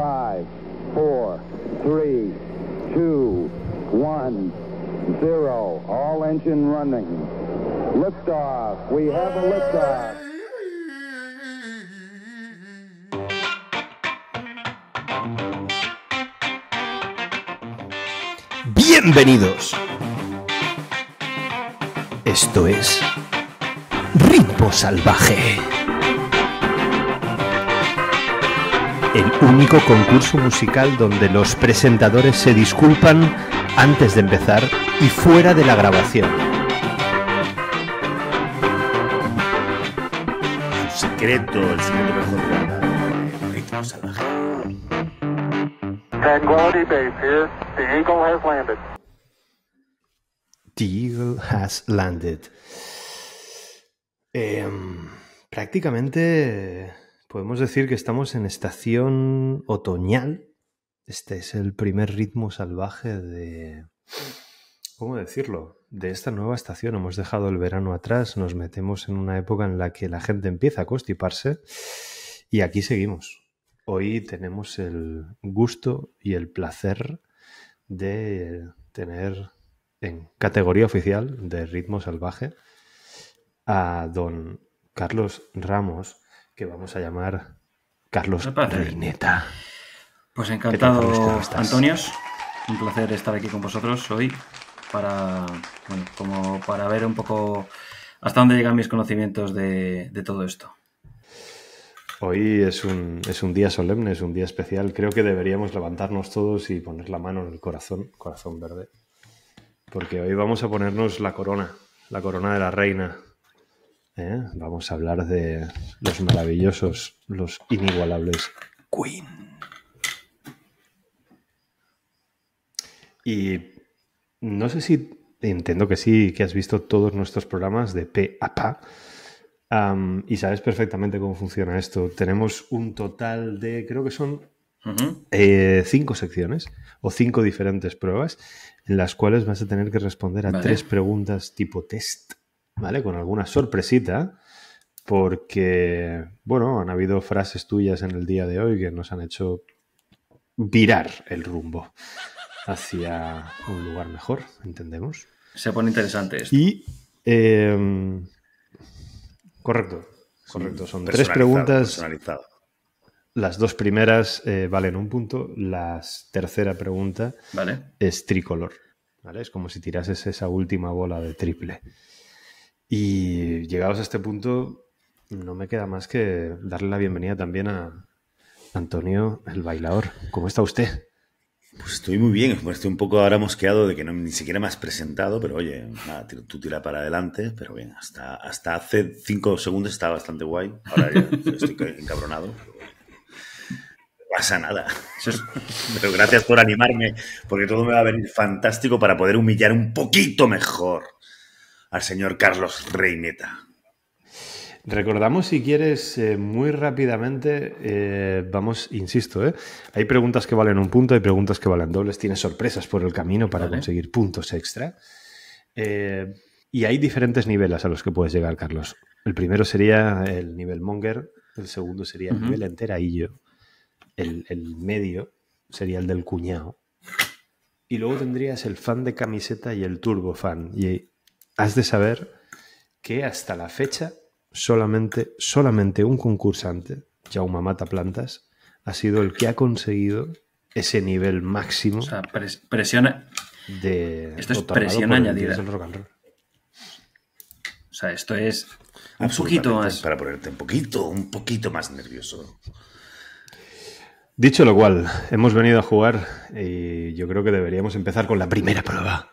Five, four, three, two, one, zero. All engine running. Liftoff. We have a liftoff. Bienvenidos. Esto es Ritmo Salvaje. El único concurso musical donde los presentadores se disculpan antes de empezar y fuera de la grabación. Su secreto, el secreto mejor guardado. de Ritmo salvaje. Tranquility Base here. The Eagle has landed. The Eagle has landed. Em, prácticamente podemos decir que estamos en estación otoñal. Este es el primer ritmo salvaje de... ¿Cómo decirlo? De esta nueva estación. Hemos dejado el verano atrás, nos metemos en una época en la que la gente empieza a constiparse y aquí seguimos. Hoy tenemos el gusto y el placer de tener en categoría oficial de ritmo salvaje a don Carlos Ramos, que vamos a llamar Carlos. Reineta. Pues encantado. Antonios. Un placer estar aquí con vosotros hoy para, bueno, como para ver un poco hasta dónde llegan mis conocimientos de, de todo esto. Hoy es un, es un día solemne, es un día especial. Creo que deberíamos levantarnos todos y poner la mano en el corazón, corazón verde. Porque hoy vamos a ponernos la corona, la corona de la reina. ¿Eh? Vamos a hablar de los maravillosos, los inigualables Queen. Y no sé si, entiendo que sí, que has visto todos nuestros programas de P a Pa. Am, y sabes perfectamente cómo funciona esto. Tenemos un total de, creo que son eh, cinco secciones o cinco diferentes pruebas en las cuales vas a tener que responder a Vale. tres preguntas tipo test, ¿vale? Con alguna sorpresita, porque, bueno, han habido frases tuyas en el día de hoy que nos han hecho virar el rumbo hacia un lugar mejor, entendemos. Se pone interesante esto. Y, eh, correcto, correcto, son tres preguntas Personalizado. las dos primeras eh, valen un punto, la tercera pregunta Vale. es tricolor. ¿vale? Es como si tirases esa última bola de triple. Y llegados a este punto, no me queda más que darle la bienvenida también a Antonio, el bailador. ¿Cómo está usted? Pues estoy muy bien, estoy un poco ahora mosqueado de que no, ni siquiera me has presentado, pero oye, nada, tú tira para adelante, pero bien, hasta, hasta hace cinco segundos estaba bastante guay, ahora ya estoy ca- encabronado. No pasa nada, pero gracias por animarme, porque todo me va a venir fantástico para poder humillar un poquito mejor al señor Carlos Reineta. Recordamos, si quieres, eh, muy rápidamente, eh, vamos, insisto, ¿eh? hay preguntas que valen un punto, hay preguntas que valen dobles, tienes sorpresas por el camino para Vale. conseguir puntos extra. Eh, y hay diferentes niveles a los que puedes llegar, Carlos. El primero sería el nivel Monger, el segundo sería el nivel enteraillo, el, el medio sería el del cuñado, y luego tendrías el fan de camiseta y el turbo fan. Y has de saber que hasta la fecha solamente, solamente un concursante, Jaume Mata Plantas, ha sido el que ha conseguido ese nivel máximo o sea, pres- presiona. de esto es presión el añadida. rock and roll. O sea, esto es un poquito más. Para ponerte un poquito, un poquito más nervioso. Dicho lo cual, hemos venido a jugar y yo creo que deberíamos empezar con la primera prueba.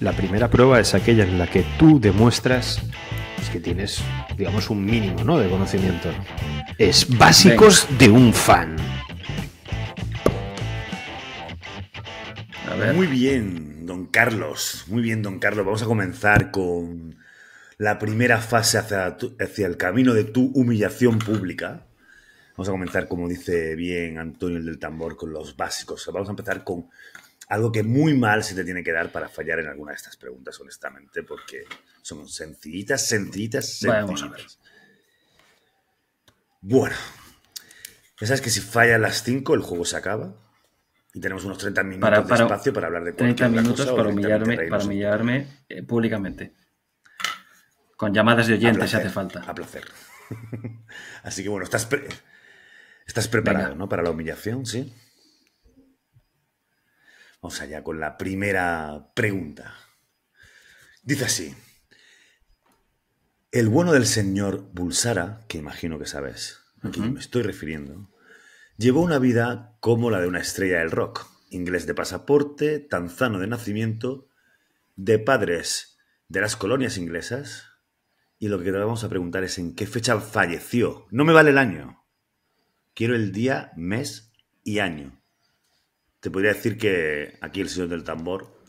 La primera prueba es aquella en la que tú demuestras pues, que tienes, digamos, un mínimo ¿no? de conocimiento. Es básicos de un fan. A ver. Muy bien, don Carlos. Muy bien, don Carlos. Vamos a comenzar con la primera fase hacia, tu- hacia el camino de tu humillación pública. Vamos a comenzar, como dice bien Antonio el del tambor, con los básicos. Vamos a empezar con algo que muy mal se te tiene que dar para fallar en alguna de estas preguntas, honestamente, porque son sencillitas, sencillitas, Vamos a ver. sencillitas. Bueno, ya sabes que si fallan las 5 el juego se acaba y tenemos unos 30 minutos Para- de espacio para hablar de cualquier 30 otra minutos cosa para humillarme, para humillarme eh, públicamente. Con llamadas de oyentes si hace falta. A placer. Así que bueno, estás, pre- estás preparado, Venga. ¿no? Para la humillación, ¿sí? Vamos allá con la primera pregunta. Dice así. El bueno del señor Bulsara, que imagino que sabes a quién me estoy refiriendo, llevó una vida como la de una estrella del rock, inglés de pasaporte, tanzano de nacimiento, de padres de las colonias inglesas, y lo que te vamos a preguntar es en qué fecha falleció. No me vale el año. Quiero el día, mes y año. Te podría decir que aquí el señor del tambor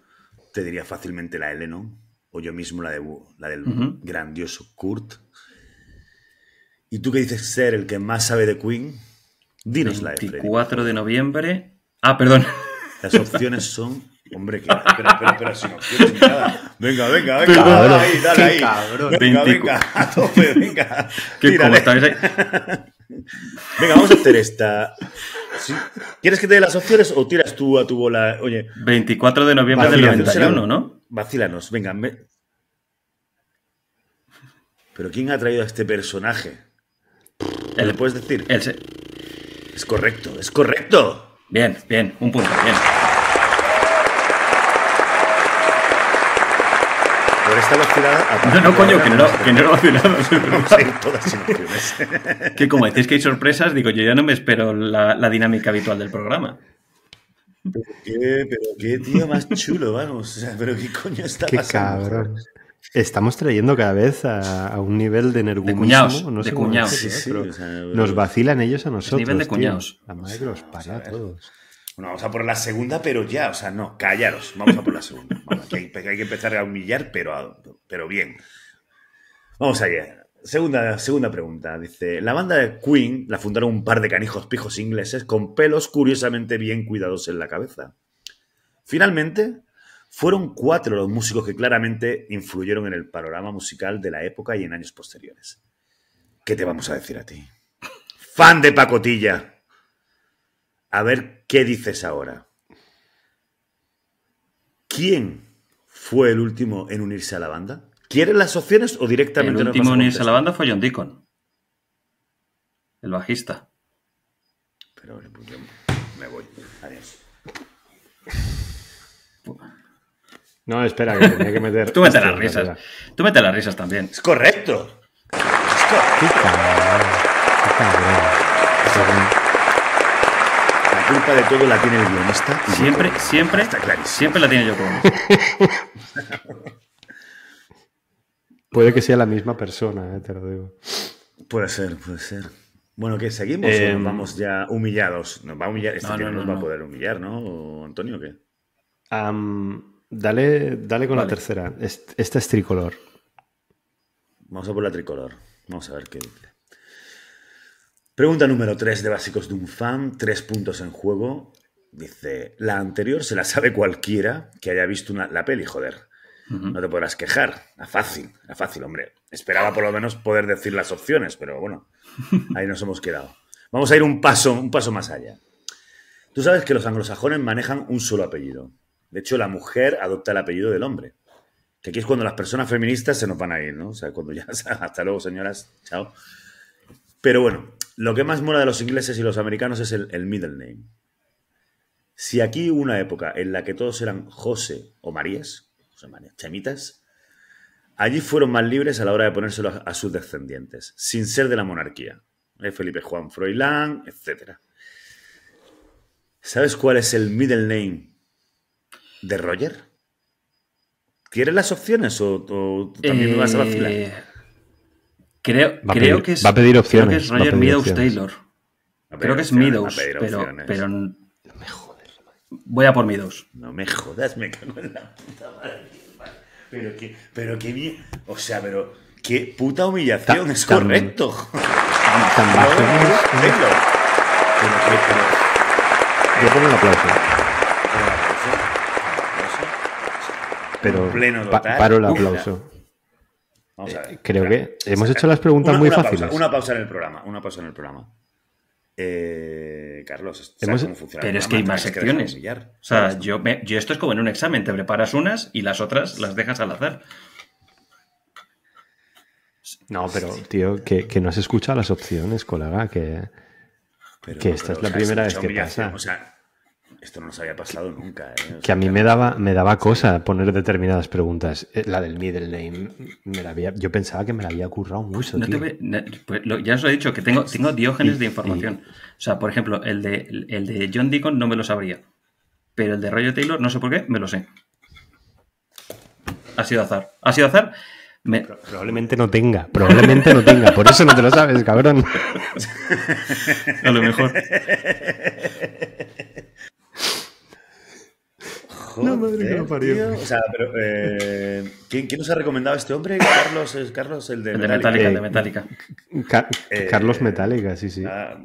te diría fácilmente la de Lennon, o yo mismo la, de, la del Ujú. grandioso Kurt. ¿Y tú que dices ser el que más sabe de Queen? Dinos la de Freddy. 24 de noviembre. Ah, perdón. Las opciones son. Hombre, que. Espera, espera, espera, sin opciones ni nada. Venga, venga, venga. Dale ahí, dale ahí. cabrón. Venga, 24. venga, a tope, venga. Que como estáis ahí- Venga, vamos a hacer esta. Sí. ¿Quieres que te dé las opciones o tiras tú a tu bola? Oye, 24 de noviembre del Vacílanos, 91, ¿no? Vacílanos, venga. me- Pero ¿quién ha traído a este personaje? ¿Me El- lo puedes decir? el se- Es correcto, es correcto. Bien, bien, un punto, bien. Por esta vacilada. No, no, coño, que no, era- que no era vacilado. sí, pero- todas. Que como decís que hay sorpresas, digo, yo ya no me espero la, la dinámica habitual del programa. ¿Qué? Pero qué tío más chulo, vamos. O sea, pero qué coño está Qué pasando. cabrón. Estamos trayendo cada vez a, a un nivel de energúmismo. cuñados, no sé de cuñados. decirlo, Sí, sí, Pero o sea, nos vacilan ellos a nosotros. nivel de cuñados. La madre que los para a todos. Bueno, vamos a por la segunda, pero ya, o sea, no, callaros. Vamos a por la segunda. Vamos, que hay, que hay que empezar a humillar, pero, a- pero bien. Vamos allá. Segunda, segunda pregunta. Dice, la banda de Queen la fundaron un par de canijos pijos ingleses con pelos curiosamente bien cuidados en la cabeza. Finalmente, fueron cuatro los músicos que claramente influyeron en el panorama musical de la época y en años posteriores. ¿Qué te vamos a decir a ti? Fan de pacotilla. A ver qué dices ahora. ¿Quién fue el último en unirse a la banda? ¿Quieres las opciones o El directamente nos último en unirse a la banda fue John Deacon. El bajista. Pero pues, yo me voy. Adiós. No, espera, que tenía que meter. Tú mete las risas. realidad. Tú mete las risas también. Es correcto. Es correcto. La culpa de todo la tiene el guionista. y Siempre, yo. siempre, Está clarísimo. siempre la tiene yo con Puede que sea la misma persona, eh, te lo digo. Puede ser, puede ser. Bueno, ¿qué? ¿Seguimos o Em, nos vamos ya humillados? ¿Nos va a humillar? Este No, tío no, no nos no, va a poder humillar, ¿no? ¿O Antonio o qué? Dale, dale con la tercera. Est- Esta es tricolor. Vamos a por la tricolor. Vamos a ver qué dice. Pregunta número 3 de Básicos de un Fan. Tres puntos en juego. Dice, la anterior se la sabe cualquiera que haya visto una- la peli, joder. No te podrás quejar. A fácil, a fácil, hombre. Esperaba por lo menos poder decir las opciones, pero bueno, ahí nos hemos quedado. Vamos a ir un paso, un paso más allá. Tú sabes que los anglosajones manejan un solo apellido. De hecho, la mujer adopta el apellido del hombre. Que aquí es cuando las personas feministas se nos van a ir, ¿no? O sea, cuando ya... Hasta luego, señoras. Chao. Pero bueno, lo que más mola de los ingleses y los americanos es el, middle name. Si aquí hubo una época en la que todos eran José o Marías, José María, Chemitas, allí fueron más libres a la hora de ponérselo a, sus descendientes, sin ser de la monarquía. Eh, Felipe Juan Froilán, etc. ¿Sabes cuál es el middle name de Roger? ¿Quieres las opciones o, también me vas a vacilar? Creo, Va a creo pedir- que es. va a pedir creo opciones, que es Roger pedir Meadows opciones. Taylor. Creo que es Meadows, pedir pero, opciones. pero. Voy a por Meadows. No me jodas, me cago en la puta madre. Pero que, pero que bien. O sea, pero qué puta humillación, Ta- es tan- correcto. Tan bajo No, no es. Taylor. Pero que- pero- Yo pongo el aplauso. pero- pero Un pleno pa- total. paro el Uf, aplauso. Vamos a ver. Eh, creo Espera. que hemos hecho las preguntas Una- muy una pausa, fáciles. una pausa en el programa. Una pausa en el programa. Eh, Carlos, ¿sabes cómo funciona el Pero es que hay más que secciones. O sea, ¿sabes? yo, me- yo esto es como en un examen, te preparas unas y las otras las dejas al azar. No, pero, tío, que, que no has escuchado las opciones, colega, que... Pero- que esta es la o sea, primera vez que pasa. O sea, esto no nos había pasado nunca. ¿eh? O Que a mí me daba, me daba cosa poner determinadas preguntas. Eh, La del middle name, me la había, yo pensaba que me la había currado mucho, No tío. ve- no, pues lo- ya os he dicho que tengo, tengo diógenes Y- de información. O sea, por ejemplo, el de, el de John Deacon no me lo sabría. Pero el de Roger Taylor, no sé por qué, me lo sé. Ha sido azar. Ha sido azar. Me- Probablemente no tenga, probablemente no tenga, por eso no te lo sabes, cabrón. a lo mejor. Joder, La madre que lo parió. tío. O sea, pero, eh, ¿quién, quién nos ha recomendado a este hombre? Carlos, es Carlos, el de El de Metallica. De Eh, Metallica. Ca- Eh, Carlos Metallica, sí, sí. Ah,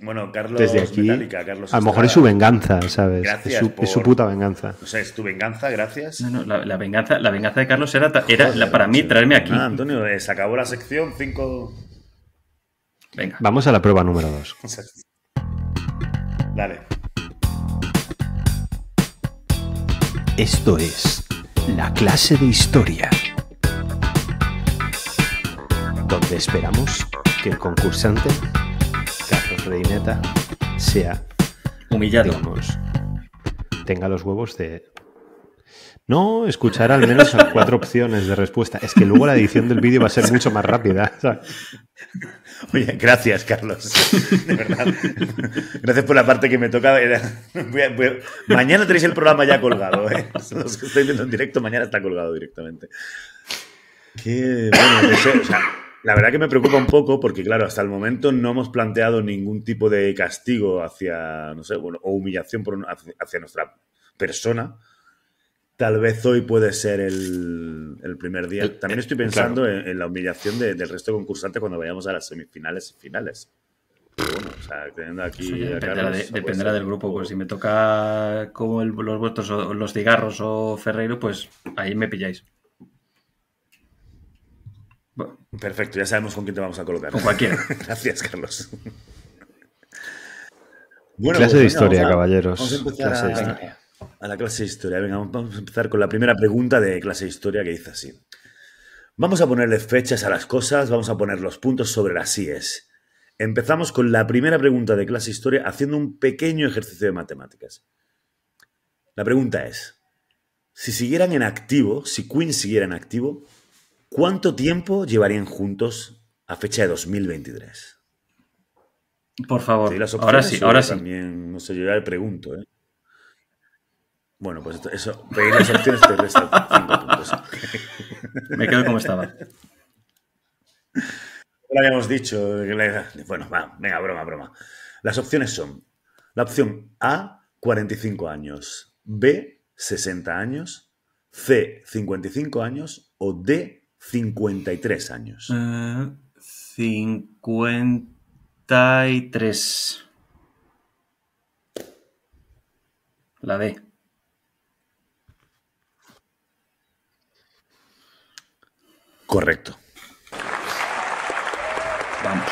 bueno, Carlos Desde aquí, Metallica, Carlos a lo mejor es su venganza, ¿sabes? Gracias es, su, es su por- puta venganza. No sé, es tu venganza, gracias. No, no, la, la venganza, la venganza de Carlos era, era Joder, la- para mí traerme aquí. Nada, Antonio, eh, se acabó la sección 5. Venga. Vamos a la prueba número dos. Dale. Esto es la clase de historia, donde esperamos que el concursante, Carlos Reineta, sea, Humillado. digamos, tenga los huevos de... No, escuchar al menos cuatro opciones de respuesta. Es que luego la edición del vídeo va a ser mucho más rápida. ¿sabes? Oye, gracias, Carlos. De verdad. Gracias por la parte que me toca. Voy a- Mañana tenéis el programa ya colgado. ¿eh? Los que viendo en directo, mañana está colgado directamente. Qué bueno. la verdad que me preocupa un poco porque, claro, hasta el momento no hemos planteado ningún tipo de castigo hacia, no sé, bueno, o humillación por hacia nuestra persona. Tal vez hoy puede ser el, el primer día. El- También estoy pensando en, en la humillación de- del resto de concursantes cuando vayamos a las semifinales y finales. Pero bueno, o sea, teniendo aquí. A dependerá, Carlos, de- pues, dependerá eh, del grupo. Pues si me toca como el- los vuestros o los cigarros o Ferreiro, pues ahí me pilláis. Bueno, Perfecto, ya sabemos con quién te vamos a colocar. Con cualquiera. Gracias, Carlos. Bueno, Clase pues de venga, historia, vamos a- caballeros. Vamos a empezar Clase de historia. A la clase de historia. Venga, vamos a empezar con la primera pregunta de clase de historia que dice así. Vamos a ponerle fechas a las cosas, vamos a poner los puntos sobre las IES. Empezamos con la primera pregunta de clase de historia haciendo un pequeño ejercicio de matemáticas. La pregunta es, si siguieran en activo, si Queen siguiera en activo, ¿cuánto tiempo llevarían juntos a fecha de 2023? por favor. ¿Te doy las Ahora sí, ahora sí. También, no sé, yo ya le pregunto, ¿eh? Bueno, pues esto- eso, pedir las opciones te resta cinco puntos. Me quedo como estaba. Lo habíamos dicho. Bueno, va, venga, broma, broma. Las opciones son: la opción A, 45 años, B, 60 años, C, 55 años o D, 53 años. Eh, 53. La D. Correcto. Vamos.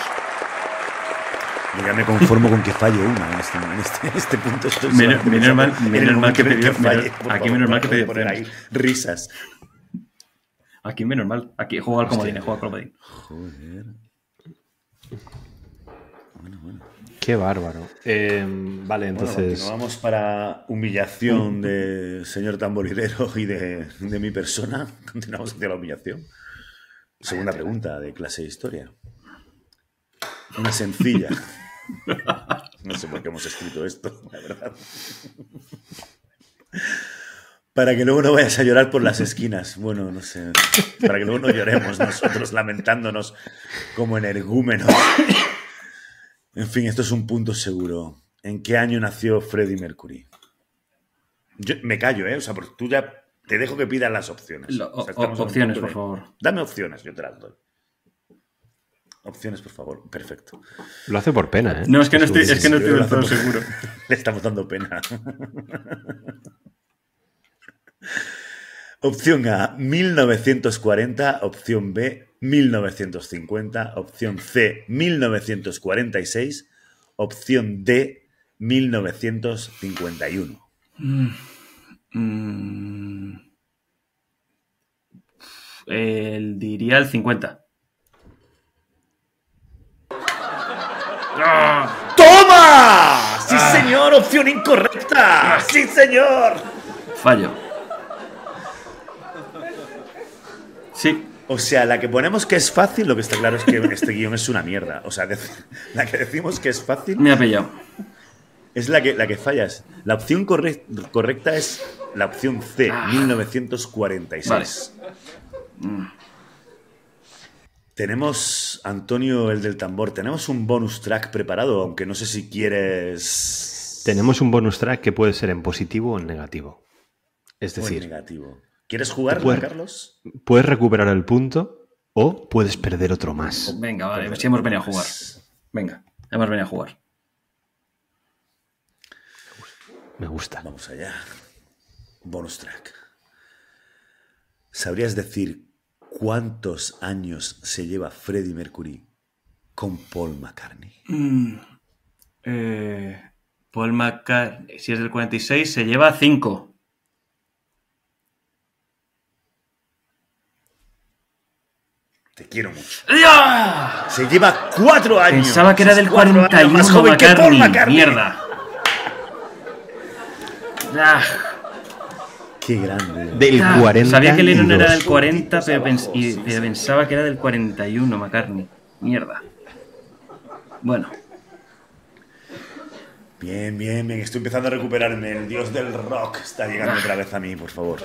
Yo ya me conformo con que falle una en este, en este, en este punto. Estoy Menos- menos mal- menos mal que el pidió- falle, menos- aquí menos mal que pidió poner ahí risas. Aquí menos mal. Aquí juego al comodín, juego al comodín. Joder. Bueno, bueno. Qué bárbaro. Eh, vale, Bueno, entonces... continuamos para humillación de señor tamborilero y de, de mi persona. Continuamos hacia la humillación. Segunda pregunta de clase de historia. Una sencilla. No sé por qué hemos escrito esto, la verdad. Para que luego no vayas a llorar por las esquinas. Bueno, no sé. Para que luego no lloremos nosotros lamentándonos como energúmenos. En fin, esto es un punto seguro. ¿En qué año nació Freddie Mercury? Yo me callo, ¿eh? O sea, porque tú ya te dejo que pidas las opciones. Lo- O sea, o- estamos en un opciones, por de- favor. Dame opciones, yo te las doy. Opciones, por favor. Perfecto. Lo hace por pena, ¿eh? No, es que no estoy, es que no estoy del todo seguro. Le estamos dando pena. Opción A, 1940. Opción B, 1950. Opción C, 1946. Opción D, 1951. Mm. El, diría el 50. ¡Toma! ¡Sí, señor! ¡Opción incorrecta! ¡Sí, señor! Fallo. Sí. O sea, la que ponemos que es fácil, lo que está claro es que este guion es una mierda. O sea, la que decimos que es fácil Me ha pillado. es la que, la que fallas. La opción corre- correcta es la opción C, 1946. Tenemos, Antonio, el del tambor, tenemos un bonus track preparado, aunque no sé si quieres... Tenemos un bonus track que puede ser en positivo o en negativo. Es o en decir, negativo. ¿Quieres jugar, puedes- Carlos? puedes recuperar el punto o puedes perder otro más. Venga, vale, si hemos venido a jugar. Venga, hemos venido a jugar. Me gusta. Vamos allá. Bonus track. ¿Sabrías decir cuántos años se lleva Freddie Mercury con Paul McCartney? Eh, Paul McCartney, si es del 46, se lleva 5. Te quiero mucho. ¡Ya! Se lleva cuatro años. Pensaba que era del cuatro años 41 más joven que Paul McCartney. McCartney. Mierda. Ah, Qué grande. Del ah, 40. Sabía que Lennon era del dos. 40, pero, pens- y- pero pensaba que era del 41 McCartney. Mierda. Bueno, Bien, bien, bien. Estoy empezando a recuperarme. El dios del rock está llegando otra vez a mí, por favor.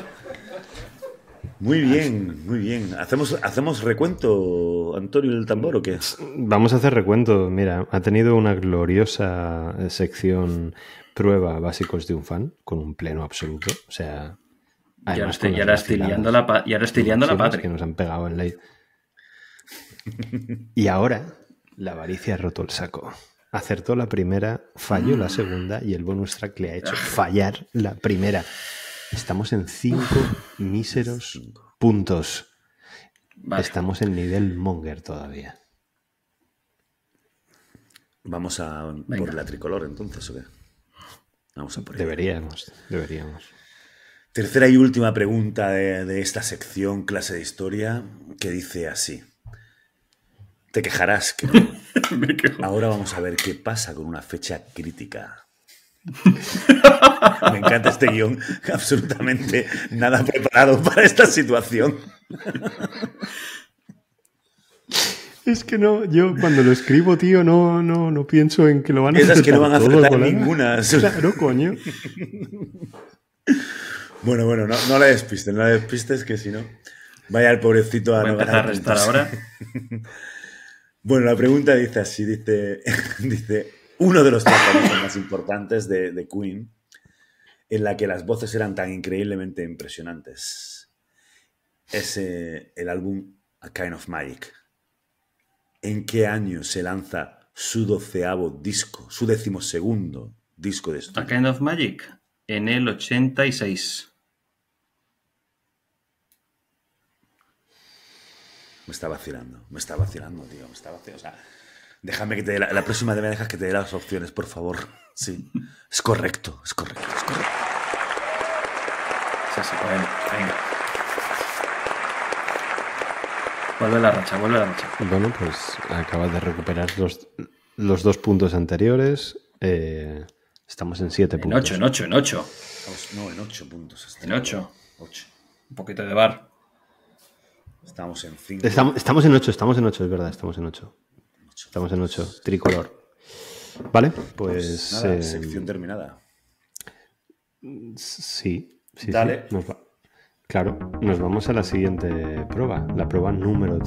Muy bien, muy bien. ¿Hacemos, ¿Hacemos recuento, Antonio, del tambor o qué? Vamos a hacer recuento. Mira, ha tenido una gloriosa eh, sección prueba básicos de un fan con un pleno absoluto. O sea, y ahora además estoy, con y ahora estoy liando la, y ahora estoy liando la patria. que nos han pegado en la. Y ahora la avaricia ha roto el saco. Acertó la primera, falló la segunda y el bonus track le ha Ah. hecho fallar la primera. Estamos en cinco míseros puntos. Vale. Estamos en nivel monger todavía. Vamos a Venga. por la tricolor entonces, ¿o qué? Vamos a por ella. Deberíamos, deberíamos. Tercera y última pregunta de, de esta sección, clase de historia, que dice así. Te quejarás que. Me. Ahora vamos a ver qué pasa con una fecha crítica. Me encanta este guion, absolutamente nada preparado para esta situación. Es que no, yo cuando lo escribo, tío, no, no, no pienso en que lo van a Esas que no van a acertar ninguna. Claro, coño. Bueno, bueno, no, no la despistes, no la despistes, que si no, vaya el pobrecito a Voy a no a restar ahora. Bueno, la pregunta dice así, dice, dice uno de los tratamientos más importantes de, de Queen, en la que las voces eran tan increíblemente impresionantes, es eh, el álbum A Kind of Magic. ¿En qué año se lanza su doceavo disco, su decimosegundo disco de A estudio? Kind of Magic en el 86. Me está vacilando, me está vacilando, tío, me está vacilando. O sea, déjame que te dé la, la próxima vez me dejas que te dé las opciones, por favor. Sí, es correcto, es correcto, es correcto. Sí, sí, bueno, venga. Vuelve la racha, vuelve la racha. Bueno, pues acabas de recuperar los, los dos puntos anteriores. eh, estamos en siete En puntos. 8, en 8, en 8. Estamos, no, en ocho puntos. En 8. Ocho. Un poquito de bar. Estamos en cinco. Estamos, estamos en ocho, estamos en ocho, es verdad, estamos en ocho. Estamos en ocho, tricolor. Vale, pues. Nada, eh, sección terminada. Sí, sí, Dale. sí, nos va- Claro, nos vamos a la siguiente prueba, la prueba número,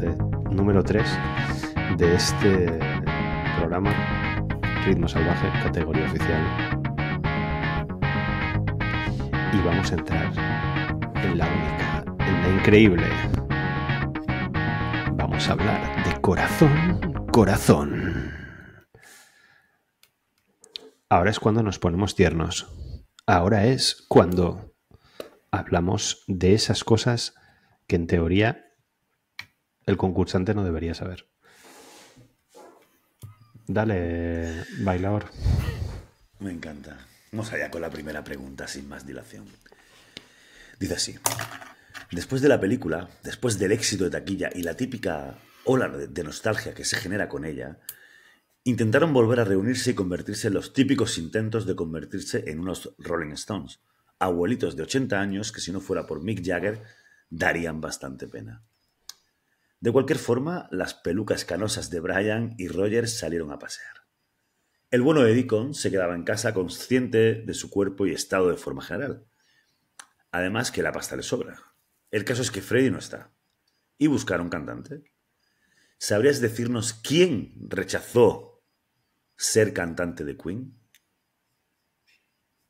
número 3 de este programa Ritmo Salvaje, categoría oficial. Y vamos a entrar en la única, en la increíble. Hablar de corazón, corazón. Ahora es cuando nos ponemos tiernos. Ahora es cuando hablamos de esas cosas que en teoría el concursante no debería saber. Dale, bailador. Me encanta. Vamos allá con la primera pregunta, sin más dilación. Dice así. Después de la película, después del éxito de taquilla y la típica ola de nostalgia que se genera con ella, intentaron volver a reunirse y convertirse en los típicos intentos de convertirse en unos Rolling Stones, abuelitos de 80 años que si no fuera por Mick Jagger darían bastante pena. De cualquier forma, las pelucas canosas de Brian y Roger salieron a pasear. El bueno de Deacon se quedaba en casa consciente de su cuerpo y estado de forma general. Además que la pasta le sobra. El caso es que Freddy no está. Y buscaron cantante. ¿Sabrías decirnos quién rechazó ser cantante de Queen?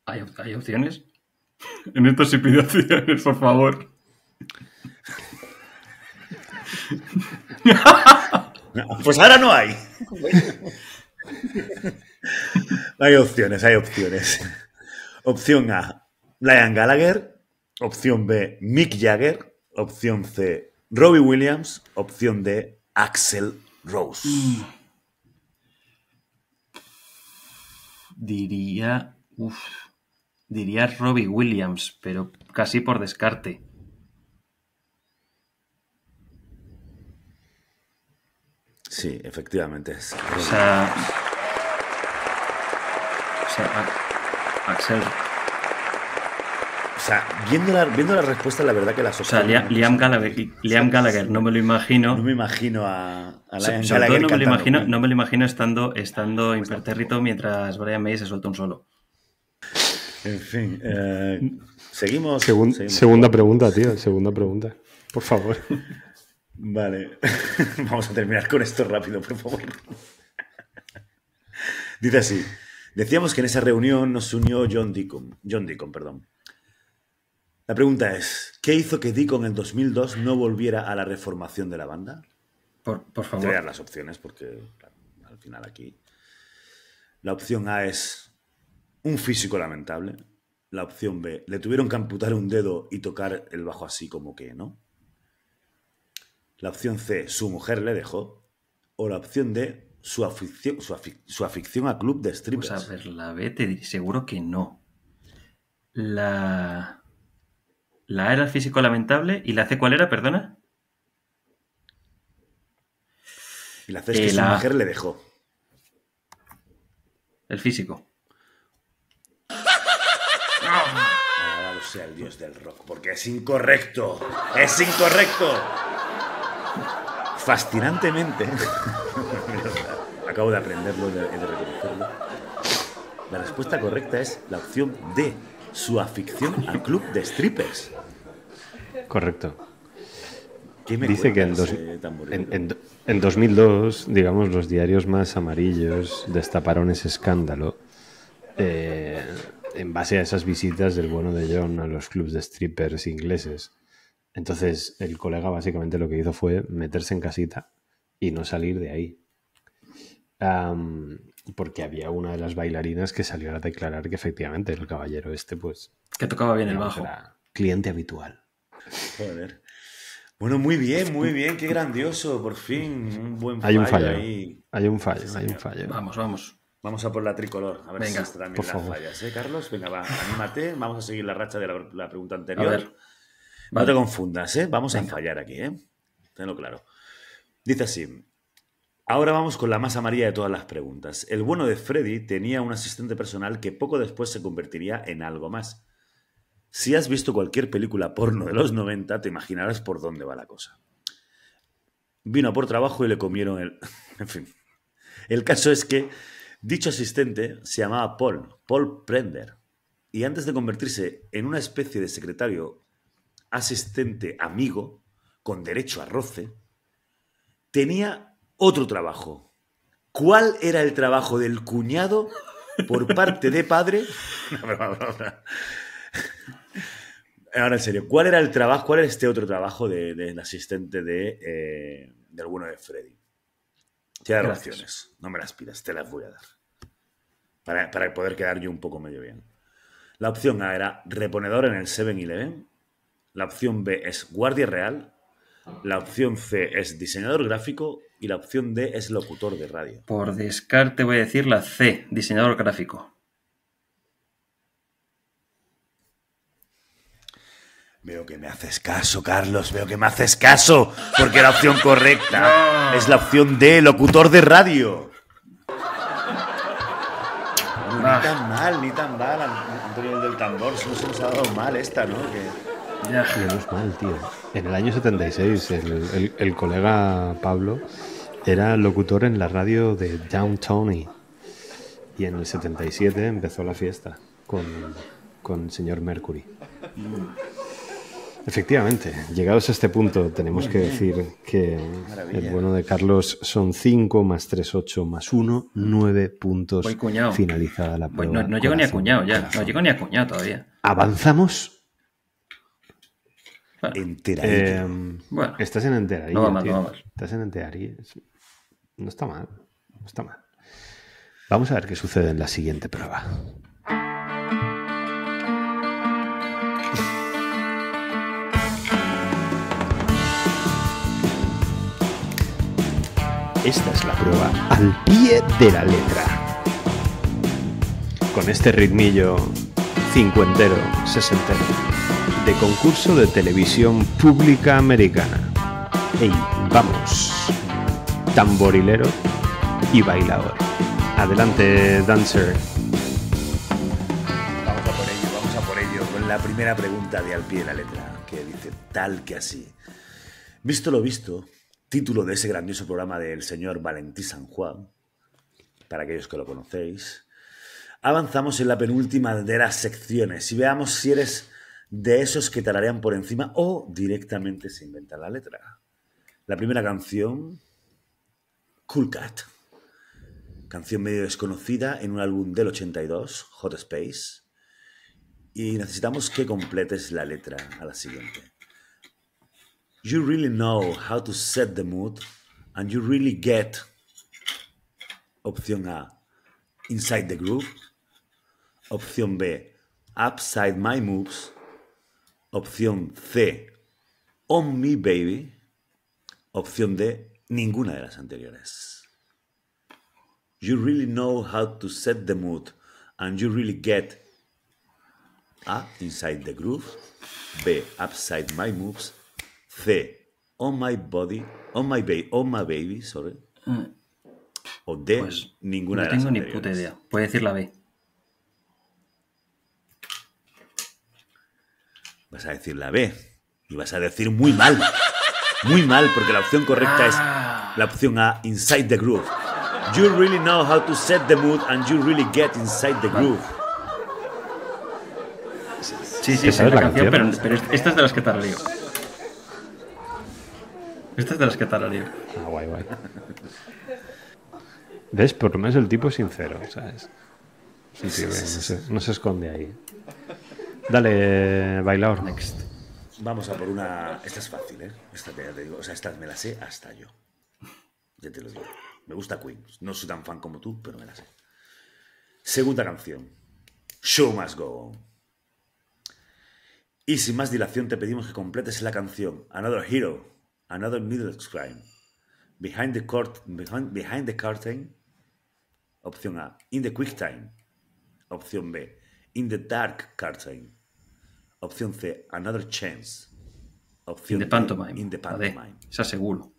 ¿Hay, op- hay opciones? En esto sí pido opciones, por favor. Pues ahora no hay. hay opciones, hay opciones. Opción A, Liam Gallagher. Opción B, Mick Jagger. Opción C, Robbie Williams. Opción D, Axel Rose. Diría. Uf, diría Robbie Williams, pero casi por descarte. Sí, efectivamente. es O sea. O sea, Axel. O sea, viendo la, viendo la respuesta, la verdad que la O sea, Liam Gallagher, Liam Gallagher no me lo imagino. No me imagino a, a Liam Gallagher no me lo imagino, Queen. no me lo imagino estando, estando impertérrito mientras Brian May se suelta un solo. En fin, eh, seguimos. Segun- seguimos. segunda pregunta, tío. Segunda pregunta. Por favor. Vale. Vamos a terminar con esto rápido, por favor. Dice así. Decíamos que en esa reunión nos unió John Deacon. John Deacon, perdón. La pregunta es, ¿qué hizo que Deacon en 2002 no volviera a la reformación de la banda? Por, por Te voy a dar favor. las opciones porque claro, al final aquí. La opción A es un físico lamentable. La opción B, le tuvieron que amputar un dedo y tocar el bajo así como que, ¿no? La opción C, su mujer le dejó. O la opción D, su afición, su afic- su afición a club de Pues strippers. a ver, la B te diré seguro que no. La. La A era el físico lamentable y la C cuál era, perdona. y la C es que eh, su la- mujer le dejó. El físico. Alabado sea el dios del rock, porque es incorrecto. ¡Es incorrecto! Fascinantemente. Acabo de aprenderlo y de, y de reconocerlo. La respuesta correcta es la opción D. Su afición al club de strippers. Correcto. ¿Qué me Dice que en, dos- eh, tamborero? en, en- en 2002, digamos, los diarios más amarillos destaparon ese escándalo eh, en base a esas visitas del bueno de John a los clubs de strippers ingleses. Entonces, el colega básicamente lo que hizo fue meterse en casita y no salir de ahí. Porque había una de las bailarinas que salió a declarar que efectivamente el caballero este, pues, Que tocaba bien el bajo. era cliente habitual. Joder. Bueno, muy bien, muy bien, qué grandioso, por fin. Un buen Hay un fallo fallo. ahí. Hay un fallo, Sí, hay un fallo. Vamos, vamos. Vamos a por la tricolor. A ver Venga, si también por la favor. fallas, ¿eh, Carlos? Venga, va, anímate. Vamos a seguir la racha de la, la pregunta A anterior. ver. No Vale. te confundas, ¿eh? Vamos a fallar aquí, ¿eh? Tenlo claro. Dice así. Ahora vamos con la más amarilla de todas las preguntas. El bueno de Freddy tenía un asistente personal que poco después se convertiría en algo más. Si has visto cualquier película porno de los 90, te imaginarás por dónde va la cosa. Vino por trabajo y le comieron el... en fin. El caso es que dicho asistente se llamaba Paul, Paul Prender. Y antes de convertirse en una especie de secretario asistente amigo, con derecho a roce, tenía otro trabajo. ¿Cuál era el trabajo del cuñado por parte de padre? No, broma, broma. Ahora en serio, ¿cuál era el trabajo, cuál era este otro trabajo de- del asistente de, eh, del bueno de Freddy? Gracias. opciones, no me las pidas, te las voy a dar. Para, para poder quedar yo un poco medio bien. La opción A era reponedor en el 7-Eleven. La opción B es guardia real. La opción C es diseñador gráfico. Y la opción D es locutor de radio. Por descarte voy a decir la C, diseñador gráfico. Veo que me haces caso, Carlos. Veo que me haces caso. Porque la opción correcta es la opción D, locutor de radio. No, Ah. ni tan mal, ni tan mal, Antonio del Tambor. Solo se nos ha dado mal esta, ¿no? Que... Ya. Menos mal, tío. En el año 76, el, el- el colega Pablo era locutor en la radio de Downtowny. Y en el 77 empezó la fiesta con, con el señor Mercury. Efectivamente, llegados a este punto, tenemos que decir que Maravilla. el bueno de Carlos son 5 más 3, 8 más 1, 9 puntos. Voy cuñado. Finalizada la Voy- prueba. no, no llego ni a cuñado ya. No llego ni a cuñado todavía. Avanzamos. Enteradito. Eh, Bueno. estás en enteradilla. No va mal, tío. no va mal. Estás en enteradilla. No está mal. No está mal. Vamos a ver qué sucede en la siguiente prueba. Esta es la prueba al pie de la letra. Con este ritmillo cincuentero, sesentero, concurso de televisión pública americana. Ey, vamos, tamborilero y bailador. Adelante, dancer. Vamos a por ello, vamos a por ello, con la primera pregunta de al pie de la letra, que dice tal que así. Visto lo visto, título de ese grandioso programa del señor Valentí San Juan, para aquellos que lo conocéis, avanzamos en la penúltima de las secciones y veamos si eres de esos que tararean por encima o directamente se inventan la letra. La primera canción, Cool Cat. Canción medio desconocida en un álbum del 82, Hot Space. Y necesitamos que completes la letra a la siguiente. You really know how to set the mood and you really get. Opción A, Inside the Groove. Opción B, Upside My Moves. Opción C, On Me Baby. Opción D, ninguna de las anteriores. You really know how to set the mood and you really get A. Inside the groove. B. Upside my moves. C. On my body. On my baby. On my baby, sorry. O D. Pues ninguna no de las tengo ni puta idea. Puede decir la B. Vas a decir la B. Y vas a decir muy mal. Muy mal, porque la opción correcta es la opción A. Inside the groove. You really know how to set the mood and you really get inside the groove. Sí, sí, ¿Te sí, la la canción, pero, canción? pero es- esta es de las que tarareo. Esta es de las que tarareo. Ah, guay, guay. ¿Ves? Por lo menos el tipo es sincero, ¿sabes? Sí, sí, ve, no, se, no se esconde ahí. Dale, bailador. Next. Vamos a por una. Esta es fácil, ¿eh? Esta te, ya te digo. O sea, esta me la sé hasta yo. Ya te lo digo. Me gusta Queen. No soy tan fan como tú, pero me la sé. Segunda canción. Show must go on. Y sin más dilación te pedimos que completes la canción Another Hero, Another Needless Crime. Behind the, court, behind, behind the Curtain. Opción A. In the Quick Time. Opción B. In the Dark Curtain. Opción C. Another Chance. Opción In the pantomime. In the. Pantomime. Esa seguro.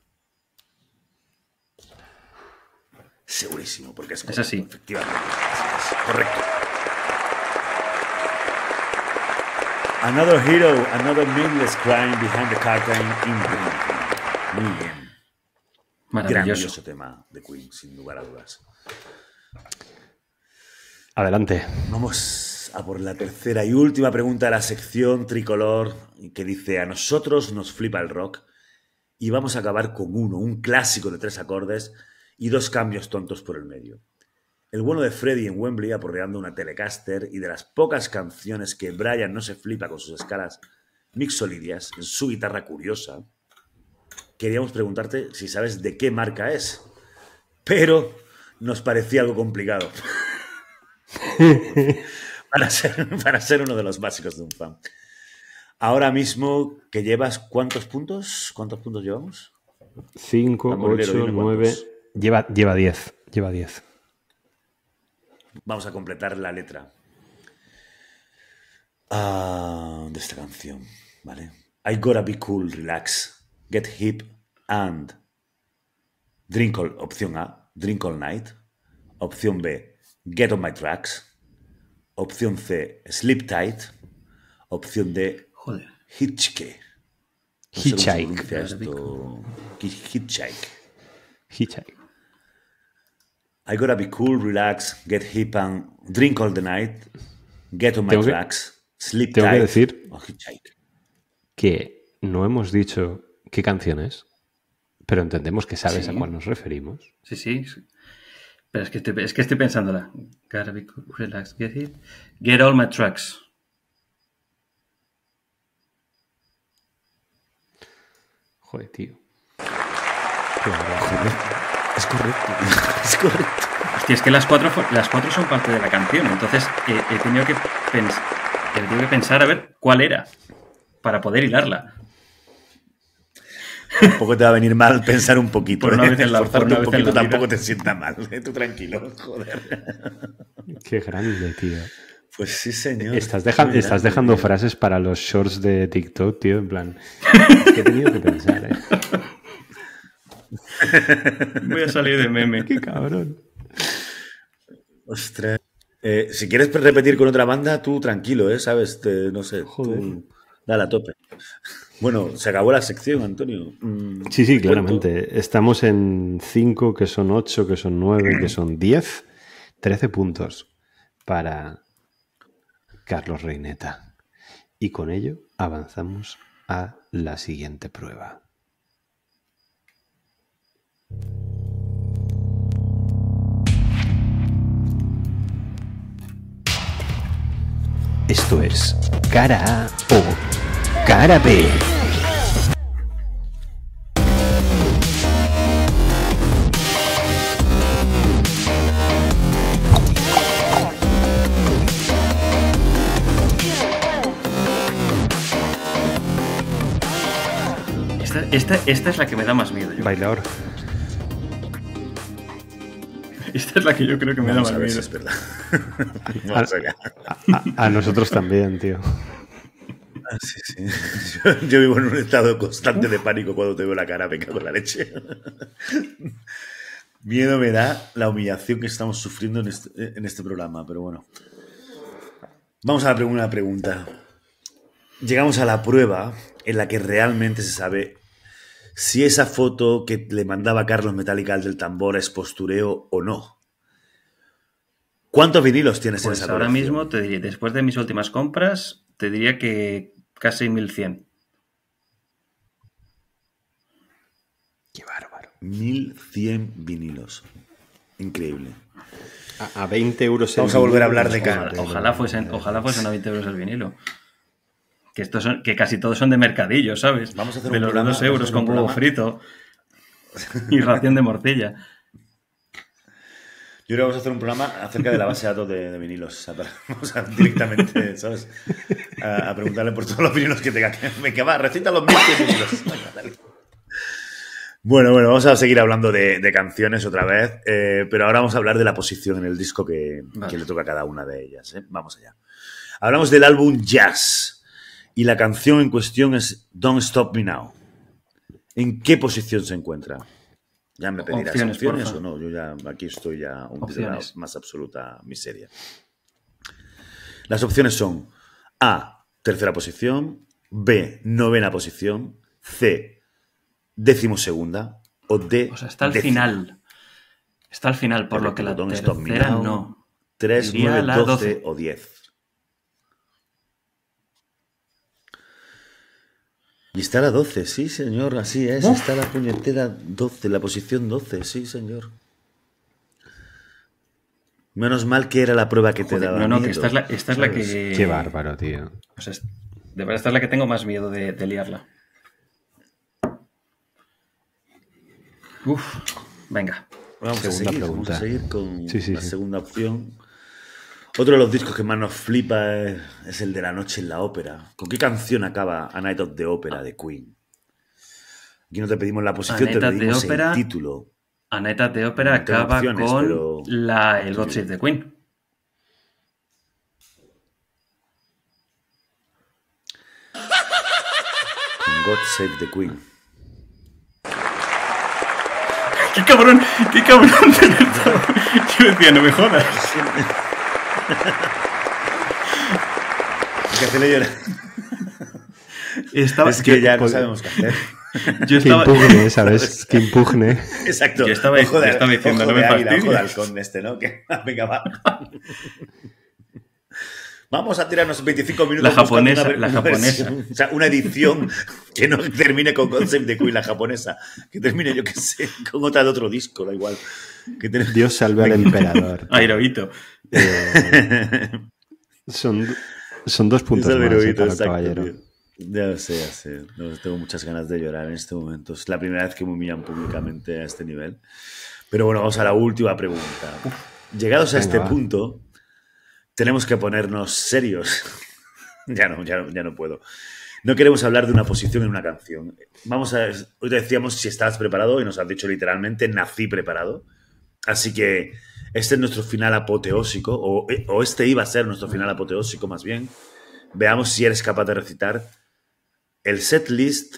Segurísimo, porque es Es correcto, así. Efectivamente. Así es. Correcto. Another hero, another needless crime behind the curtain in Queen. Muy bien. Maravilloso. Grandioso tema de Queen, sin lugar a dudas. Adelante. Vamos a por la tercera y última pregunta de la sección tricolor que dice, a nosotros nos flipa el rock y vamos a acabar con uno, un clásico de tres acordes y dos cambios tontos por el medio. El bueno de Freddy en Wembley aporreando una Telecaster y de las pocas canciones que Brian no se flipa con sus escalas mixolidias en su guitarra curiosa, queríamos preguntarte si sabes de qué marca es, pero nos parecía algo complicado. para ser, para ser uno de los básicos de un fan. Ahora mismo que llevas cuántos puntos? ¿Cuántos puntos llevamos? 5, Tamborilero, 8, dime 9. cuántos. Lleva, lleva 10. Lleva 10. Vamos a completar la letra ah, de esta canción, ¿vale? I gotta be cool, relax, get hip and drink all, opción A, drink all night. Opción B, get on my tracks. Opción C, sleep tight. Opción D, Joder. hitchhike. No Hitchhike. pronuncia esto. Hitchhike. Hitchhike. I gotta be cool, relax, get hip and drink all the night, get on my Tengo que- tracks, sleep tengo que tight decir- o hitchhike. Que no hemos dicho qué canción es, pero entendemos que sabes Sí. a cuál nos referimos. Sí, sí. Pero es que estoy, es que estoy pensándola. Gotta be cool, relax, get it. Get all my tracks. Joder, tío. Es correcto. es correcto. Hostia, es que las cuatro, las cuatro son parte de la canción. Entonces eh, he, tenido que pens- he tenido que pensar a ver cuál era para poder hilarla. Tampoco te va a venir mal pensar un poquito. Por una vez en la- por Esforzarte una un en poquito la tampoco te sienta mal. ¿eh? Tú tranquilo, joder. Qué grande, tío. Pues sí, señor. Estás, deja- dejando tío. frases para los shorts de TikTok, tío, en plan. Que he tenido que pensar, ¿eh? Voy a salir de meme. Qué cabrón. Ostras. Eh, si quieres repetir con otra banda, tú tranquilo, ¿eh? ¿Sabes? Te- no sé. Joder. Tú, dale a tope. Bueno, se acabó la sección, Antonio. Mm, Sí, sí, claramente. Estamos en 5, que son 8, que son 9, que son 10. 13 puntos para Carlos Reineta. Y con ello avanzamos a la siguiente prueba. Esto es cara A o cara B. Esta, esta, esta es la que me da más miedo. yo. Bailador. Esta es la que yo creo que me da más a ver miedo. si es verdad. Vamos allá. A, a nosotros también, tío. Ah, sí, sí. Yo, yo vivo en un estado constante de pánico cuando te veo la cara, me cago en la leche. Miedo me da la humillación que estamos sufriendo en este, en este programa, pero bueno. Vamos a la primera pregunta. Llegamos a la prueba en la que realmente se sabe si esa foto que le mandaba Carlos Metallica al del tambor es postureo o no. ¿Cuántos vinilos tienes en Pues esa ahora mismo, te diría, después de mis últimas compras, te diría que casi 1100. Qué bárbaro. 1100 vinilos. Increíble. A, a 20 euros el Vamos a volver a hablar de cara. Ojalá fuesen, ojalá fuesen a 20 euros el vinilo. Que, estos son, que casi todos son de mercadillo, ¿sabes? Vamos a hacer de un los programa, 2 euros con huevo frito y ración de morcilla. Yo creo que vamos a hacer un programa acerca de la base de datos de, de vinilos. Vamos a directamente, ¿sabes? A, a preguntarle por todos los vinilos que tenga. Me que va, recita los 1100 vinilos. Venga, dale. Bueno, bueno, vamos a seguir hablando de, de canciones otra vez, eh, pero ahora vamos a hablar de la posición en el disco que, Vale. que le toca a cada una de ellas. ¿eh? Vamos allá. Hablamos del álbum Jazz y la canción en cuestión es Don't Stop Me Now. ¿En qué posición se encuentra? Ya me pedirás Opciones, opciones, o no. Yo ya aquí estoy ya un de la más absoluta miseria. Las opciones son A, tercera posición, B, novena posición, C, décimo segunda o D, O sea, está al décima. final. Está al final, por lo que la tercera Now, no. 3, Diría 9, la 12, 12. o 10. Y está la 12, sí, señor, así es. Está la puñetera 12, la posición 12, sí, señor. Menos mal que era la prueba que te Joder, daba no, no, que esta es la, esta es la que. Qué bárbaro, tío. O sea, de verdad, esta es la que tengo más miedo de, de liarla. Uf, venga. Vamos a seguir, vamos a seguir con Sí, sí, la sí. segunda opción. Otro de los discos que más nos flipa es, es el de La Noche en la Ópera. ¿Con qué canción acaba A Night of the Opera de Queen? Aquí no te pedimos la posición, A te Night of the pedimos Opera. el título. Aneta de ópera No tengo acaba opciones, con pero- la, el God Save the Queen. God Save the Queen. ¡Qué cabrón! ¡Qué cabrón! Yo decía, no me jodas. Que hacerle llorar. Estaba, Es que yo- ya no sabemos qué hacer. yo Que estaba, impugne, ¿sabes? Que impugne. Exacto. Yo estaba- Ojo de- yo estaba diciendo, ojo no me fastidies. ojo de halcón este, ¿no? Que, venga, va. Vamos a tirarnos 25 minutos La japonesa, una, la una japonesa. versión, o sea, una edición que no termine con Concept de Queen, la japonesa. Que termine, yo qué sé, con otra de otro disco, da igual. Que ten- Dios salve al emperador. a Hirohito. Eh, son, son dos puntos más eh, heroíto, para exacto, caballero. tío. Ya lo sé, ya sé. No, tengo muchas ganas de llorar en este momento. Es la primera vez que me humillan públicamente a este nivel. Pero bueno, vamos a la última pregunta. Llegados a Venga, este va. punto, tenemos que ponernos serios. ya, no, ya, no, ya no puedo. No queremos hablar de una posición en una canción. Vamos a. Hoy te decíamos si estabas preparado y nos has dicho literalmente nací preparado. Así que este es nuestro final apoteósico, o, o este iba a ser nuestro final apoteósico más bien. Veamos si eres capaz de recitar el set list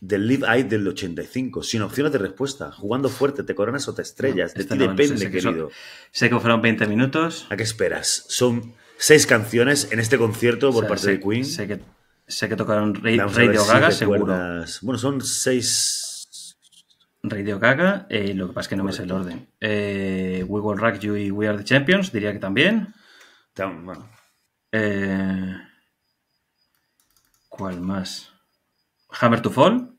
del Live Aid del 85, sin opciones de respuesta, jugando fuerte, te coronas o te estrellas, de ti no, no sé, depende, sé que son- querido. Sé que fueron 20 minutos. ¿A qué esperas? Son seis canciones en este concierto por O sea, parte sé, de Queen. Sé que, sé que tocaron Radio si Gaga, seguro. recuerdas- Bueno, son seis. Radio Gaga, eh, lo que pasa es que no me sé el orden. Eh, We Will Rock You y We Are the Champions, diría que también. Tam- Bueno, Eh, ¿Cuál más? Hammer to Fall.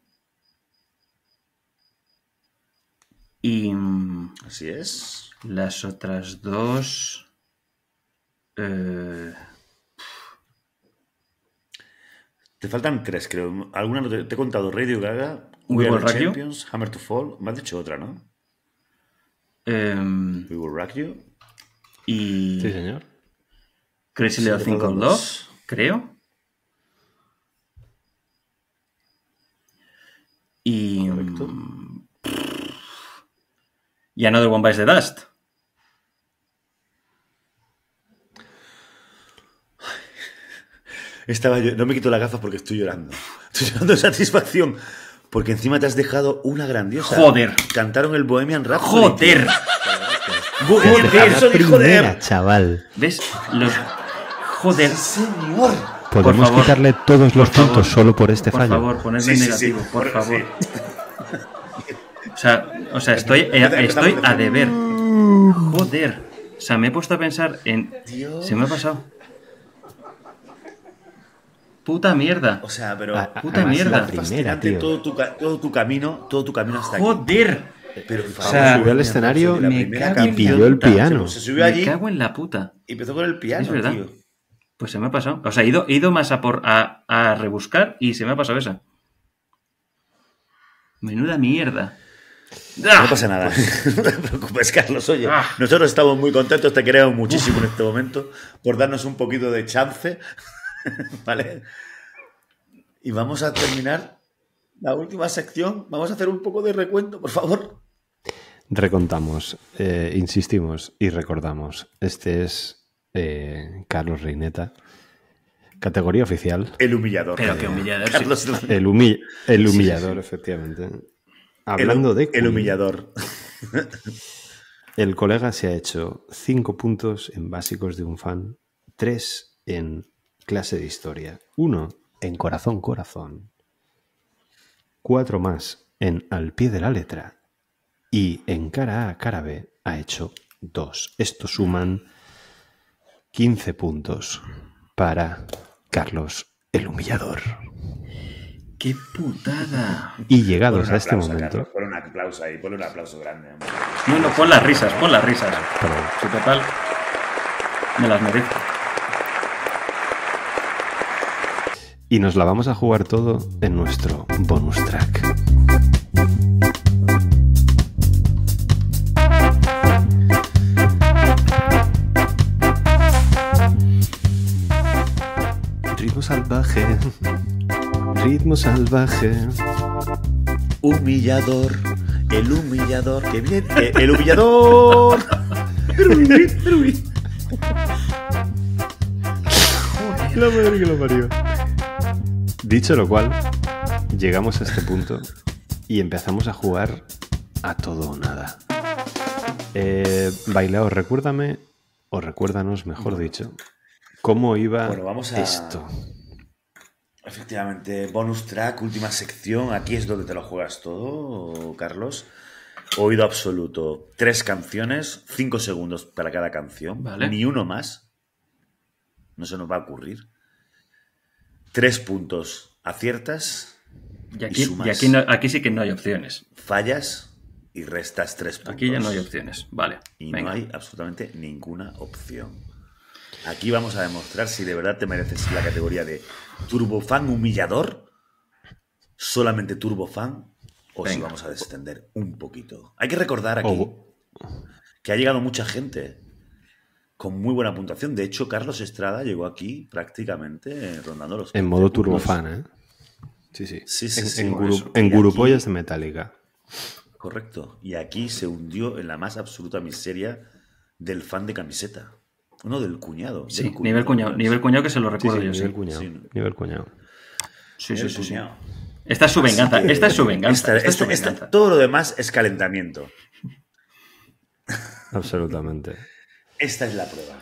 Y mm, así es. las otras dos. eh, Te faltan tres, creo. Alguna no te, te he contado: Radio Gaga, We We, Will Are the Rock You. Champions, Hammer to Fall. Me has dicho otra, ¿no? em, We Will Rock You. y Sí, señor. Crazy Sí, Little Thing Called dos. Love, creo. Y. Correcto. mm, Y Another One Bites the Dust. Estaba yo, no me quito las gafas porque estoy llorando. Estoy llorando de satisfacción. Porque encima te has dejado una grandiosa. Joder. Cantaron el Bohemian Rhapsody. ¡Joder! ¡Joder! Dijo primera, de. chaval. ¿Ves? Los. Joder. Señor. Podemos favor. quitarle todos los Por favor. puntos solo por este por fallo. favor, ponedme Sí, sí, negativo, sí. por Por- favor. sí. O sea, o sea estoy, eh, estoy a deber. Joder. O sea, me he puesto a pensar en. Dios. Se me ha pasado. Puta mierda. O sea, pero. A- a- Puta además, mierda. La primera, fascinante tío. todo tu, todo tu camino, todo tu camino hasta aquí. Joder. Pero, O sea, subió al escenario, la me cago canción. pilló el piano. Se subió Me allí cago en la puta. y empezó con el piano, Es verdad. tío. Pues se me ha pasado. O sea, he ido, he ido más a por a, a rebuscar y se me ha pasado esa. Menuda mierda. No pasa nada. No te preocupes, Carlos. Oye, Ah. nosotros estamos muy contentos, te queremos muchísimo en este momento por darnos un poquito de chance. ¿Vale? Y vamos a terminar la última sección. Vamos a hacer un poco de recuento, por favor. Recontamos, eh, insistimos y recordamos. Este es eh, Carlos Reineta, categoría oficial. El humillador. Pero qué humillador, sí. Carlos, El, humi- el humillador, efectivamente. Hablando el, de el humillador. el colega se ha hecho 5 puntos en básicos de un fan, 3 en clase de historia, 1 en corazón corazón, 4 más en al pie de la letra y en cara A, cara B ha hecho 2. Esto suman 15 puntos para Carlos el humillador. ¡Qué putada! Y llegados a este momento, Carlos, ponle un aplauso ahí, ponle un aplauso grande. hombre. No, no, pon las risas, pon las risas. Si total, me las merezco. y nos la vamos a jugar todo en nuestro bonus track. Ritmo salvaje, ritmo salvaje, humillador, el humillador, que bien, eh, el humillador. La madre que lo parió. Dicho lo cual, llegamos a este punto y empezamos a jugar a todo o nada. Eh, Bailao, recuérdame, o recuérdanos, mejor dicho, cómo iba Bueno, vamos a- esto. Efectivamente, bonus track, última sección. Aquí es donde te lo juegas todo, Carlos. Oído absoluto. Tres canciones, cinco segundos para cada canción. Vale. Ni uno más. No se nos va a ocurrir. Tres puntos. Aciertas, Y aquí, sumas. y aquí, no- aquí sí que no hay opciones. fallas y restas tres puntos. Aquí ya no hay opciones. Vale. Y venga. no hay absolutamente ninguna opción. Aquí vamos a demostrar si de verdad te mereces la categoría de turbofan humillador, solamente turbofan, o si vamos a descender un poquito. Hay que recordar aquí que ha llegado mucha gente con muy buena puntuación. De hecho, Carlos Estrada llegó aquí prácticamente rondando los en modo 15 puntos. turbofan, ¿eh? Sí, sí. Sí, sí, en, sí, en por guru- eso. en Y aquí- Gurupollas de Metallica. Correcto. Y aquí se hundió en la más absoluta miseria del fan de camiseta. No, del cuñado. Sí, del nivel cuñado. Nivel cuñado que se lo recuerdo sí, yo, nivel sí. cuñado. Sí. Nivel cuñado. Sí, sí, sí. Esta es su venganza. Esta es su venganza. esta- esta es su esta- esta- venganza. todo lo demás es calentamiento. Absolutamente. Esta es la prueba.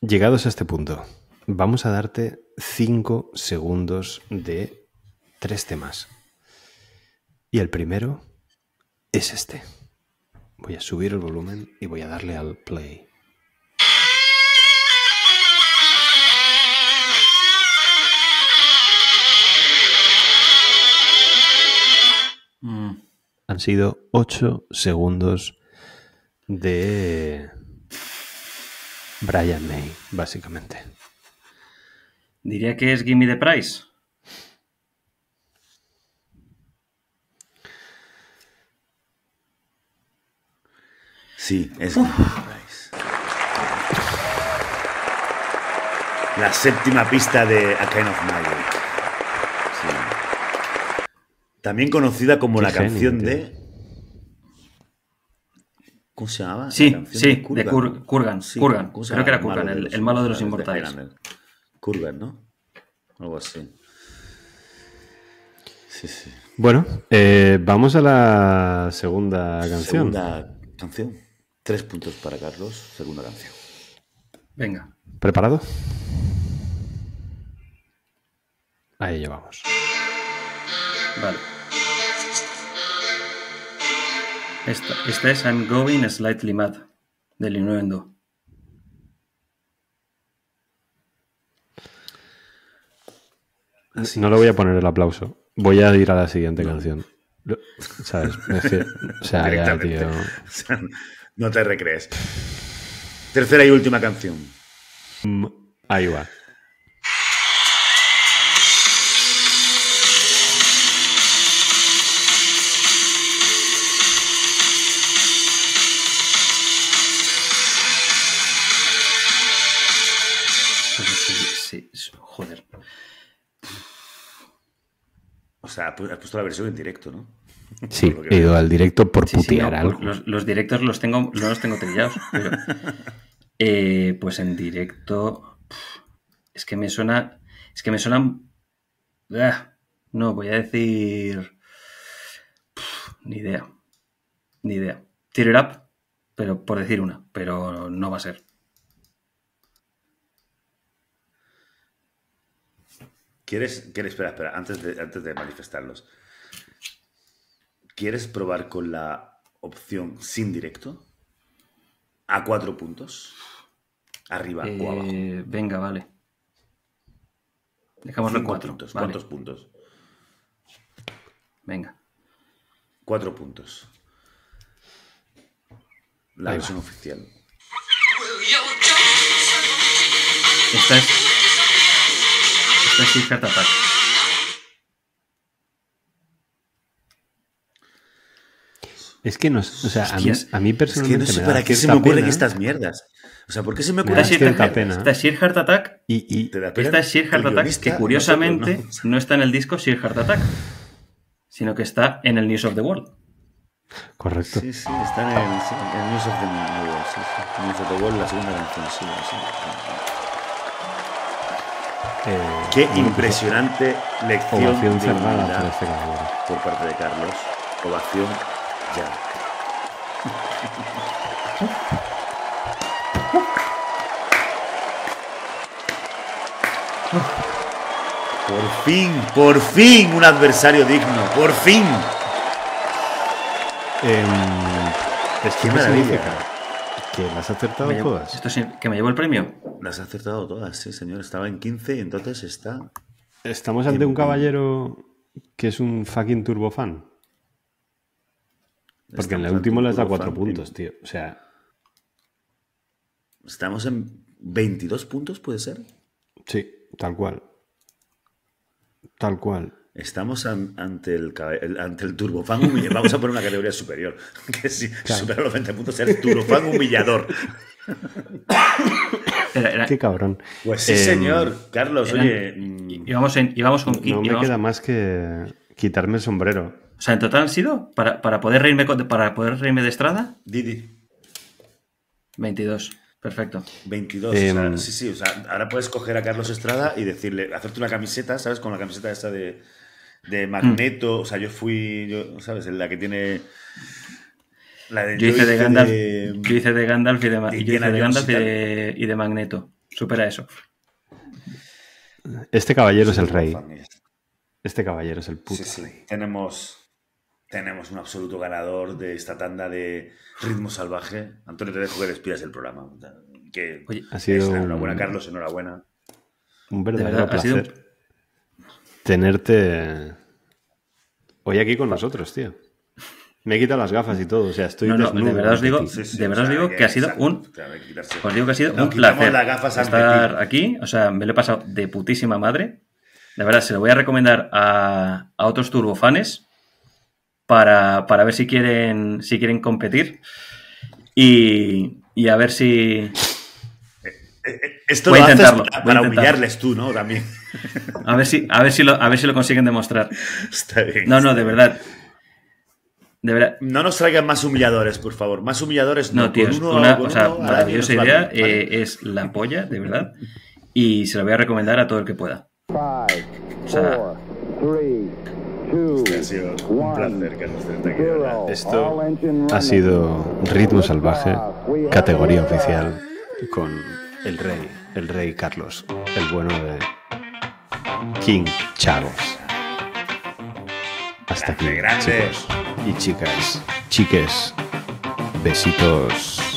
Llegados a este punto, vamos a darte 5 segundos de tres temas. Y el primero es este. Voy a subir el volumen y voy a darle al play. Mm, Han sido 8 segundos de Brian May, básicamente. Diría que es Gimme the Price. Sí, es La séptima pista de A Kind of Magic. Sí. También conocida como Qué la genio, canción tío. de. ¿Cómo se llamaba? Sí, La canción sí, de Kur- Kurgan, Sí, Kurgan. ¿cómo se Creo que era Kurgan, el- el malo de los inmortales. Kurgan, ¿no? Algo así. Sí, sí. Bueno, eh, vamos a la segunda canción. Segunda canción. Tres puntos para Carlos. Segunda canción. Venga. ¿Preparado? A ello vamos. Vale. Esta, esta es I'm Going Slightly Mad, del Innuendo. No le voy a poner el aplauso. Voy a ir a la siguiente canción. ¿Sabes? Es que- o sea, ya, Directamente. tío. O sea, no te recrees. Tercera y última canción. Mm, Ahí va. Sí, sí, joder. O sea, has puesto la versión en directo, ¿no? Sí, he ido al directo por Sí, sí, putear no, algo. Los, los directos los tengo, no los tengo trillados. pero, eh, pues en directo. Es que me suena. Es que me suenan. ah, No, voy a decir. Ni idea. Ni idea. Tear It Up, pero por decir una. Pero no va a ser. ¿Quieres, quieres, espera, espera, antes de, antes de manifestarlos. ¿Quieres probar con la opción sin directo? A cuatro puntos. Arriba o abajo. Eh, venga, vale. Dejémoslo en cuatro. puntos. vale, ¿Cuántos puntos? Venga. Cuatro puntos. La Ahí va. versión oficial. Esta es. Es Secret Attack. Es que no, o sea, a mí, a mí Es que personalmente no sé me para qué se me ocurren pena. estas mierdas. O sea, ¿por qué se me ocurre Esta es cierta Sheer, pena. esta es Sheer Heart Attack. Y, y Te da pena Esta es Sheer Heart Attack, que curiosamente nosotros, ¿no? no está en el disco Sheer Heart Attack, sino que está en el News of the World. correcto. Sí, sí, está en el, en el News of the World, sí, sí. News of the World, la segunda canción, sí, sí. Eh, Qué impresionante lección Ovación de cerrada para este caballero. por parte de Carlos. Ovación ya. Por fin, por fin un adversario digno, por fin. ¿Esto Qué qué maravilla. significa? ¿Que las has acertado llevo- todas? esto sí- ¿Que me llevo el premio? Las ha acertado todas, sí, señor. Estaba en 15 y entonces está. Estamos ante un caballero que es un fucking turbofan. Porque en el estamos último ante les da un cuatro fan. puntos, tío. O sea, Estamos en 22 puntos, ¿puede ser? sí, tal cual. Tal cual. Estamos an- ante el, el- ante el turbofan humillador. Vamos a poner una categoría superior. Que si supera los 20 puntos, el turbofan humillador. Era- era- Qué cabrón. Pues sí, Em, señor. Carlos, eran- oye. mm, íbamos, en, íbamos con No 15. me queda más que quitarme el sombrero. O sea, en total han sido, para, para, poder reírme, para poder reírme de Estrada, Didi. 22. Perfecto. 22. o sea, Em, sí, sí. O sea, ahora puedes coger a Carlos Estrada y decirle, hacerte una camiseta, ¿sabes? Con la camiseta esa de, de Magneto. O sea, yo fui, yo, ¿sabes? La que tiene. La de, Yo hice de Gandalf, de- yo hice de Gandalf y de, de yo hice Indiana de, Gandalf y de, y de Magneto. Supera eso. Este caballero es el rey. Familia. Este caballero es el puto Sí, sí. rey. Tenemos, tenemos un absoluto ganador de esta tanda de ritmo salvaje. Antonio, te dejo que despidas el programa. Que Oye, Ha sido es- un- enhorabuena, Carlos, enhorabuena. Un De verdadero verdad, ha sido placer tenerte hoy aquí con nosotros, tío. Me he quitado las gafas y todo, o sea, estoy No, no, desnudo de verdad os digo- ti. Sí, sí, De o verdad os digo que ha sido exacto, un-. Os digo que ha sido un placer las gafas ante estar aquí. O sea, me lo he pasado de putísima madre. De verdad, se lo voy a recomendar a, a otros turbofanes para, para ver si quieren, si quieren competir. Y, y a ver si. Esto Voy lo a haces intentarlo, para, voy a para intentarlo. humillarles tú, ¿no? También. A ver si, a ver si lo, a ver si lo consiguen demostrar. Está bien. No, no, de verdad. De verdad. No nos traigan más humilladores, por favor. Más humilladores no. No, tío, uno- una o sea, uno maravillosa idea. vale, ¿vale? eh, es la polla, de verdad. Y se lo voy a recomendar a todo el que pueda. Five, sea- four, three, two, Ha sido un one, placer, Carlos, aquí. Esto Ha sido Ritmo Salvaje, categoría oficial, con el rey, el rey Carlos, el bueno de King Chagos. Hasta aquí, Grande, grande. chicos y chicas, chiques, besitos.